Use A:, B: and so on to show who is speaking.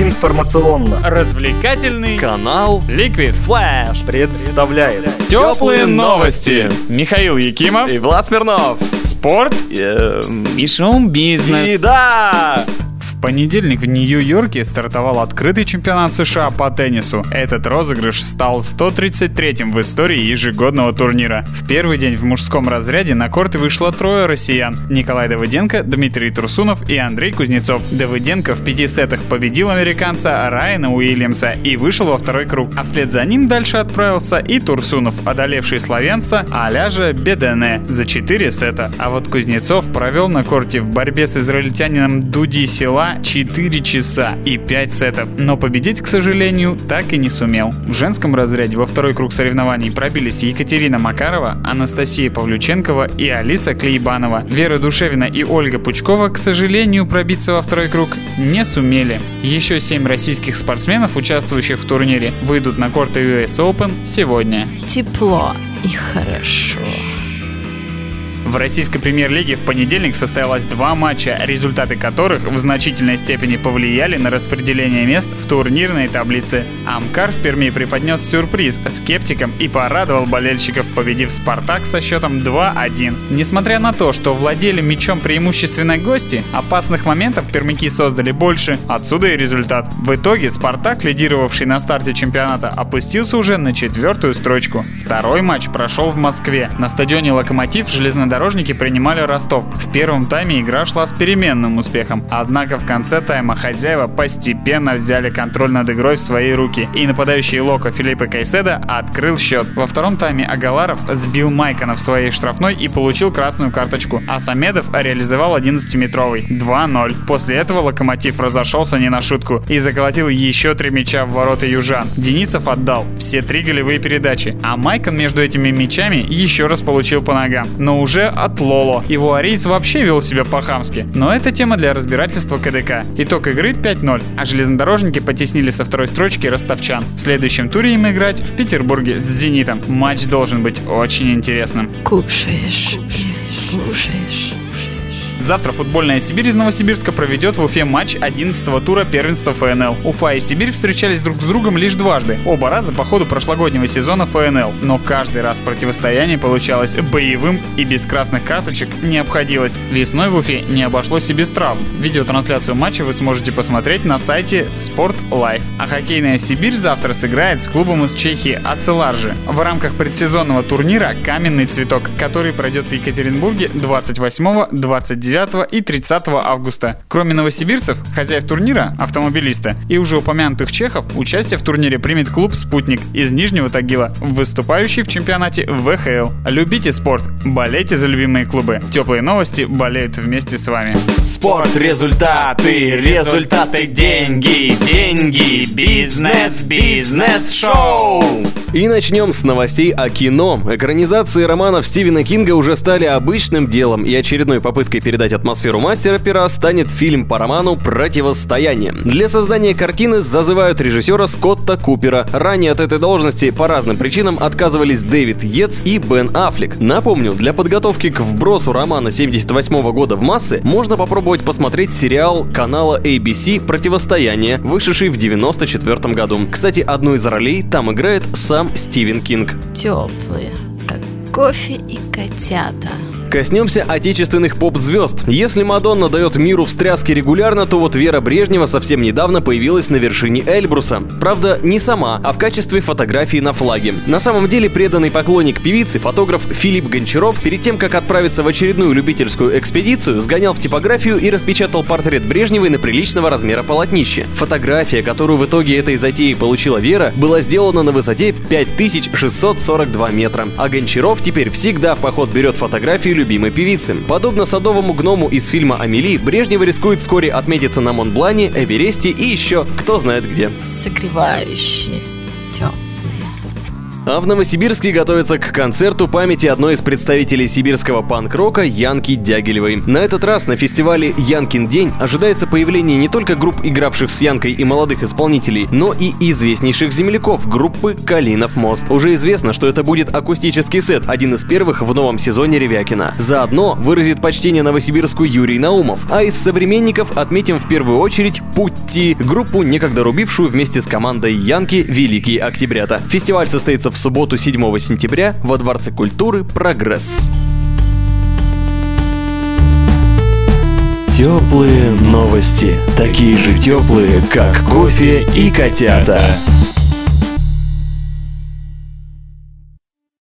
A: Информационно
B: развлекательный
A: канал
B: Liquid
A: Flash представляет
B: Теплые новости. Михаил Якимов,
A: и Влад Смирнов.
B: спорт
A: Эм,
B: и шоу-бизнес.
A: И да!
B: Понедельник в Нью-Йорке стартовал открытый чемпионат США по теннису. Этот розыгрыш стал 133-м в истории ежегодного турнира. В первый день в мужском разряде на корты вышло трое россиян. Николай Давыденко, Дмитрий Турсунов и Андрей Кузнецов. Давыденко в пяти сетах победил американца Райана Уильямса и вышел во второй круг. А вслед за ним дальше отправился и Турсунов, одолевший славянца Аляжа Бедене за 4 сета. А вот Кузнецов провел на корте в борьбе с израильтянином Дуди Села 4 часа и 5 сетов, но победить, к сожалению, так и не сумел. В женском разряде во второй круг соревнований пробились Екатерина Макарова, Анастасия Павлюченкова и Алиса Клейбанова. Вера Душевина и Ольга Пучкова, к сожалению, пробиться во второй круг не сумели. Еще 7 российских спортсменов, участвующих в турнире, выйдут на корты US Open сегодня.
C: Тепло и хорошо.
B: В российской премьер-лиге в понедельник состоялось два матча, результаты которых в значительной степени повлияли на распределение мест в турнирной таблице. Амкар в Перми преподнес сюрприз скептикам и порадовал болельщиков, победив «Спартак» со счетом 2-1. Несмотря на то, что владели мячом преимущественно гости, опасных моментов пермяки создали больше, отсюда и результат. В итоге «Спартак», лидировавший на старте чемпионата, опустился уже на четвертую строчку. Второй матч прошел в Москве. На стадионе «Локомотив» железнодорожники принимали Ростов. В первом тайме игра шла с переменным успехом. Однако в конце тайма хозяева постепенно взяли контроль над игрой в свои руки. И нападающий Локо Филиппе Кайседа открыл счет. Во втором тайме Агаларов сбил Майкона в своей штрафной и получил красную карточку. А Самедов реализовал 11-метровый. 2-0. После этого Локомотив разошелся не на шутку и заколотил еще три мяча в ворота южан. Денисов отдал все три голевые передачи, а Майкон между этими мячами еще раз получил по ногам. Но уже от Лоло. Его ариец вообще вел себя по-хамски. Но это тема для разбирательства КДК. Итог игры 5-0, а железнодорожники потеснили со второй строчки ростовчан. В следующем туре им играть в Петербурге с «Зенитом». Матч должен быть очень интересным.
C: Кушаешь и слушаешь.
B: Завтра футбольная Сибирь из Новосибирска проведет в Уфе матч 11-го тура первенства ФНЛ. Уфа и Сибирь встречались друг с другом лишь дважды, оба раза по ходу прошлогоднего сезона ФНЛ. Но каждый раз противостояние получалось боевым и без красных карточек не обходилось. Весной в Уфе не обошлось и без травм. Видеотрансляцию матча вы сможете посмотреть на сайте Sport Life. А хоккейная Сибирь завтра сыграет с клубом из Чехии Ацеларжи в рамках предсезонного турнира «Каменный цветок», который пройдет в Екатеринбурге 28, 29 и 30 августа. Кроме новосибирцев, хозяев турнира, автомобилиста и уже упомянутых чехов, участие в турнире примет клуб «Спутник» из Нижнего Тагила, выступающий в чемпионате ВХЛ. Любите спорт, болейте за любимые клубы. Теплые новости болеют вместе с вами.
A: Спорт, результаты, результаты, деньги, деньги, бизнес, бизнес, шоу.
D: И начнем с новостей о кино. Экранизации романов Стивена Кинга уже стали обычным делом, и очередной попыткой передать атмосферу мастера пера станет фильм по роману «Противостояние». Для создания картины зазывают режиссера Скотта Купера. Ранее от этой должности по разным причинам отказывались Дэвид Йетс и Бен Аффлек. Напомню, для подготовки к вбросу романа 78 года в массы можно попробовать посмотреть сериал канала ABC «Противостояние», вышедший в 94 году. Кстати, одну из ролей там играет сам Стивен Кинг.
C: Теплые, как кофе и котята.
D: Коснемся отечественных поп-звезд. Если Мадонна дает миру встряски регулярно, то вот Вера Брежнева совсем недавно появилась на вершине Эльбруса. Правда, не сама, а в качестве фотографии на флаге. На самом деле преданный поклонник певицы, фотограф Филипп Гончаров, перед тем, как отправиться в очередную любительскую экспедицию, сгонял в типографию и распечатал портрет Брежневой на приличного размера полотнище. Фотография, которую в итоге этой затеи получила Вера, была сделана на высоте 5642 метра. А Гончаров теперь всегда в поход берет фотографию любимой певицы. Подобно садовому гному из фильма «Амели», Брежнева рискует вскоре отметиться на Монблане, Эвересте и еще кто знает где.
C: Согревающие.
D: А в Новосибирске готовятся к концерту памяти одной из представителей сибирского панк-рока Янки Дягилевой. На этот раз на фестивале «Янкин день» ожидается появление не только групп, игравших с Янкой и молодых исполнителей, но и известнейших земляков группы «Калинов мост». Уже известно, что это будет акустический сет, один из первых в новом сезоне Ревякина. Заодно выразит почтение Новосибирску Юрий Наумов, а из современников отметим в первую очередь «Путти», группу, некогда рубившую вместе с командой Янки «Великие Октябрята». Фестиваль состоится в субботу 7 сентября во Дворце культуры «Прогресс».
A: Теплые новости. Такие же теплые, как кофе и котята.